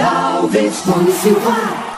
Alves, Tony Silva.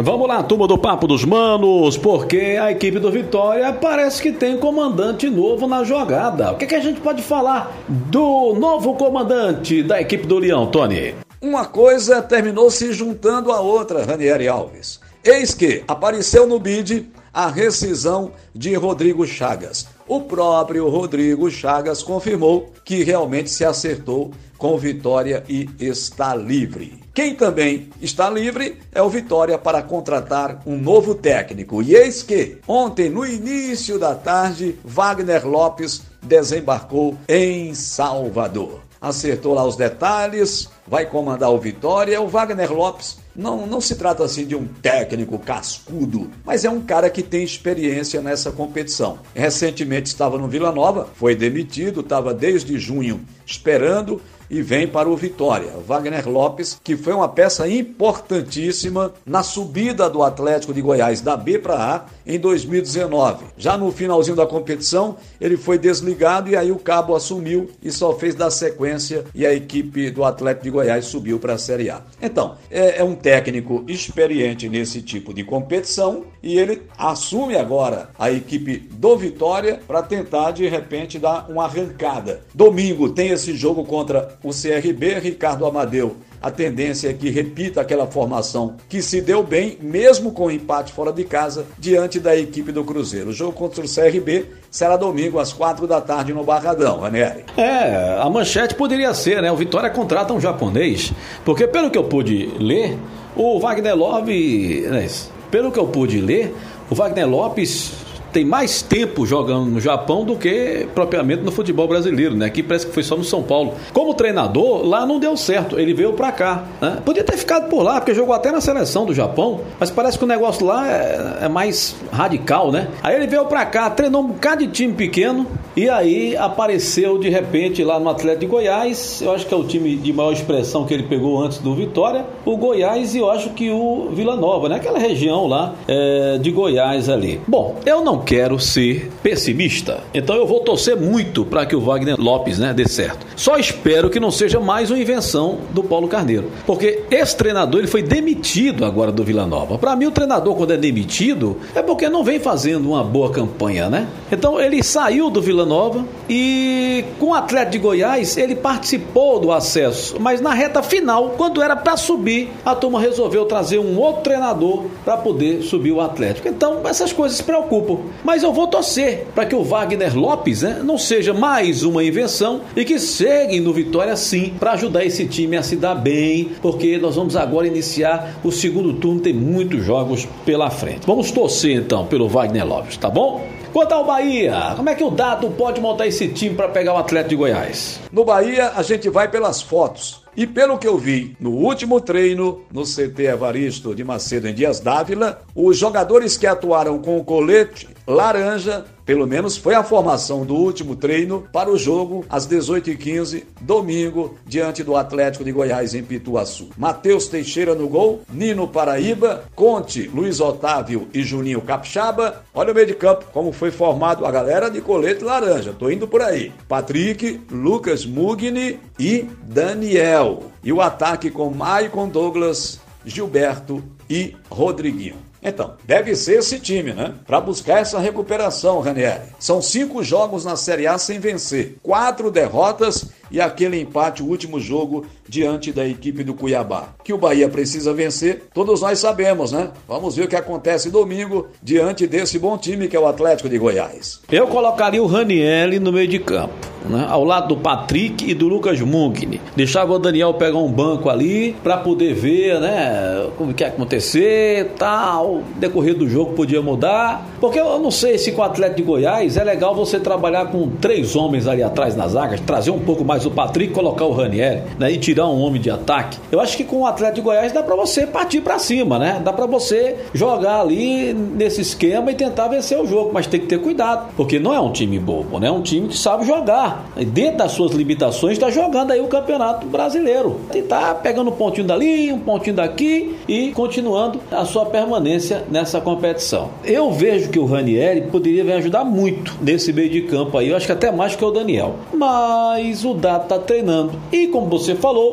Vamos lá, turma do Papo dos Manos, porque a equipe do Vitória parece que tem comandante novo na jogada. O que, que a gente pode falar do novo comandante da equipe do Leão, Tony? Uma coisa terminou se juntando à outra, Ranieri Alves. Eis que apareceu no BID a rescisão de Rodrigo Chagas. O próprio Rodrigo Chagas confirmou que realmente se acertou com Vitória e está livre. Quem também está livre é o Vitória para contratar um novo técnico. E eis que, ontem, no início da tarde, Wagner Lopes desembarcou em Salvador. Acertou lá os detalhes, vai comandar o Vitória. O Wagner Lopes não, não se trata assim de um técnico cascudo, mas é um cara que tem experiência nessa competição. Recentemente estava no Vila Nova, foi demitido, estava desde junho esperando e vem para o Vitória. Wagner Lopes, que foi uma peça importantíssima na subida do Atlético de Goiás da B para A em 2019. Já no finalzinho da competição, ele foi desligado e aí o Cabo assumiu e só fez da sequência e a equipe do Atlético de Goiás subiu para a Série A. Então, é, é um técnico experiente nesse tipo de competição e ele assume agora a equipe do Vitória para tentar de repente dar uma arrancada. Domingo tem esse jogo contra o CRB, Ricardo Amadeu a tendência é que repita aquela formação que se deu bem, mesmo com o empate fora de casa, diante da equipe do Cruzeiro. O jogo contra o CRB será domingo às quatro da tarde no Barradão, Ranieri. É, a manchete poderia ser, né? O Vitória contrata um japonês, porque pelo que eu pude ler, o Wagner né, pelo que eu pude ler, o Wagner Lopes tem mais tempo jogando no Japão do que propriamente no futebol brasileiro, né? Aqui parece que foi só no São Paulo. Como treinador, lá não deu certo, ele veio para cá. Né? Podia ter ficado por lá, porque jogou até na seleção do Japão, mas parece que o negócio lá é, é mais radical, né? Aí ele veio para cá, treinou um bocado de time pequeno e aí apareceu de repente lá no Atlético de Goiás. Eu acho que é o time de maior expressão que ele pegou antes do Vitória, o Goiás e eu acho que o Vila Nova, né? Aquela região lá é, de Goiás ali. Bom, eu não quero ser pessimista. Então eu vou torcer muito para que o Wagner Lopes né, dê certo. Só espero que não seja mais uma invenção do Paulo Carneiro. Porque esse treinador ele foi demitido agora do Vila Nova. Para mim, o treinador, quando é demitido, é porque não vem fazendo uma boa campanha, né? Então ele saiu do Vila Nova e com o Atlético de Goiás ele participou do acesso. Mas na reta final, quando era para subir, a turma resolveu trazer um outro treinador para poder subir o Atlético. Então essas coisas preocupam. Mas eu vou torcer para que o Wagner Lopes né, não seja mais uma invenção e que chegue no Vitória sim para ajudar esse time a se dar bem, porque nós vamos agora iniciar o segundo turno, tem muitos jogos pela frente. Vamos torcer então pelo Wagner Lopes, tá bom? Quanto ao Bahia, como é que o Dado pode montar esse time para pegar o Atlético de Goiás? No Bahia, a gente vai pelas fotos. E pelo que eu vi no último treino no CT Evaristo de Macedo em Dias Dávila, os jogadores que atuaram com o colete laranja, pelo menos foi a formação do último treino para o jogo às 18h15, domingo, diante do Atlético de Goiás em Pituaçu. Matheus Teixeira no gol, Nino Paraíba, Conte, Luiz Otávio e Juninho Capixaba. Olha o meio de campo, como foi formado a galera de colete laranja. Tô indo por aí. Patrick, Lucas Mugni e Daniel. E o ataque com Maicon Douglas, Gilberto e Rodriguinho. Então, deve ser esse time, né? Para buscar essa recuperação, Ranieri. São cinco jogos na Série A sem vencer, quatro derrotas e aquele empate, o último jogo, diante da equipe do Cuiabá. Que o Bahia precisa vencer, todos nós sabemos, né? Vamos ver o que acontece domingo diante desse bom time que é o Atlético de Goiás. Eu colocaria o Ranieri no meio de campo, né? Ao lado do Patrick e do Lucas Mugni. Deixava o Daniel pegar um banco ali para poder ver, né? Como que ia acontecer, tal. Decorrer do jogo podia mudar. Porque eu não sei se com o Atlético de Goiás é legal você trabalhar com três homens ali atrás nas zagas, trazer um pouco mais o Patrick, colocar o Ranieri, né, e tirar um homem de ataque. Eu acho que com o Atlético de Goiás dá para você partir para cima, né? Dá para você jogar ali nesse esquema e tentar vencer o jogo, mas tem que ter cuidado, porque não é um time bobo, né? É um time que sabe jogar. Dentro das suas limitações está jogando aí o Campeonato Brasileiro. E tá pegando um pontinho dali, um pontinho daqui e continuando a sua permanência nessa competição. Eu vejo que o Ranieri poderia me ajudar muito nesse meio de campo aí. Eu acho que até mais que o Daniel. Mas o está treinando. E como você falou,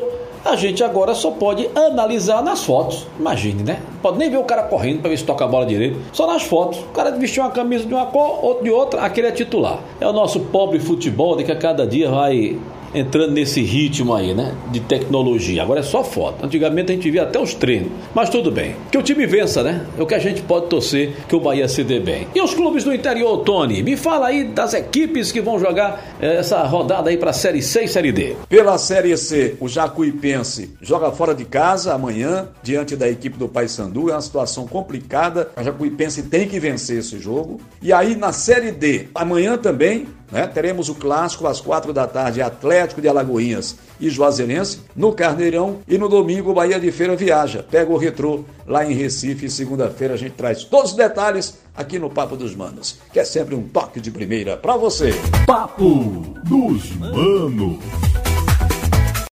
A gente agora só pode analisar nas fotos. Imagine, né? Pode nem ver o cara correndo para ver se toca a bola direito. Só nas fotos. O cara vestiu uma camisa de uma cor, outro de outra, aquele é titular. É o nosso pobre futebol de que a cada dia vai entrando nesse ritmo aí, né? De tecnologia. Agora é só foto. Antigamente a gente via até os treinos. Mas tudo bem. Que o time vença, né? É o que a gente pode torcer que o Bahia se dê bem. E os clubes do interior, Tony? Me fala aí das equipes que vão jogar eh, essa rodada aí para Série C e Série D. Pela Série C, o Jacuipense joga fora de casa amanhã, diante da equipe do Paysandu. É uma situação complicada. A Jacuipense tem que vencer esse jogo. E aí na Série D, amanhã também, né? Teremos o clássico às quatro da tarde, Atlético de Alagoinhas e Juazeirense, no Carneirão. E no domingo, Bahia de Feira viaja. Pega o retrô lá em Recife. Segunda-feira a gente traz todos os detalhes aqui no Papo dos Manos, que é sempre um toque de primeira para você. Papo dos Manos.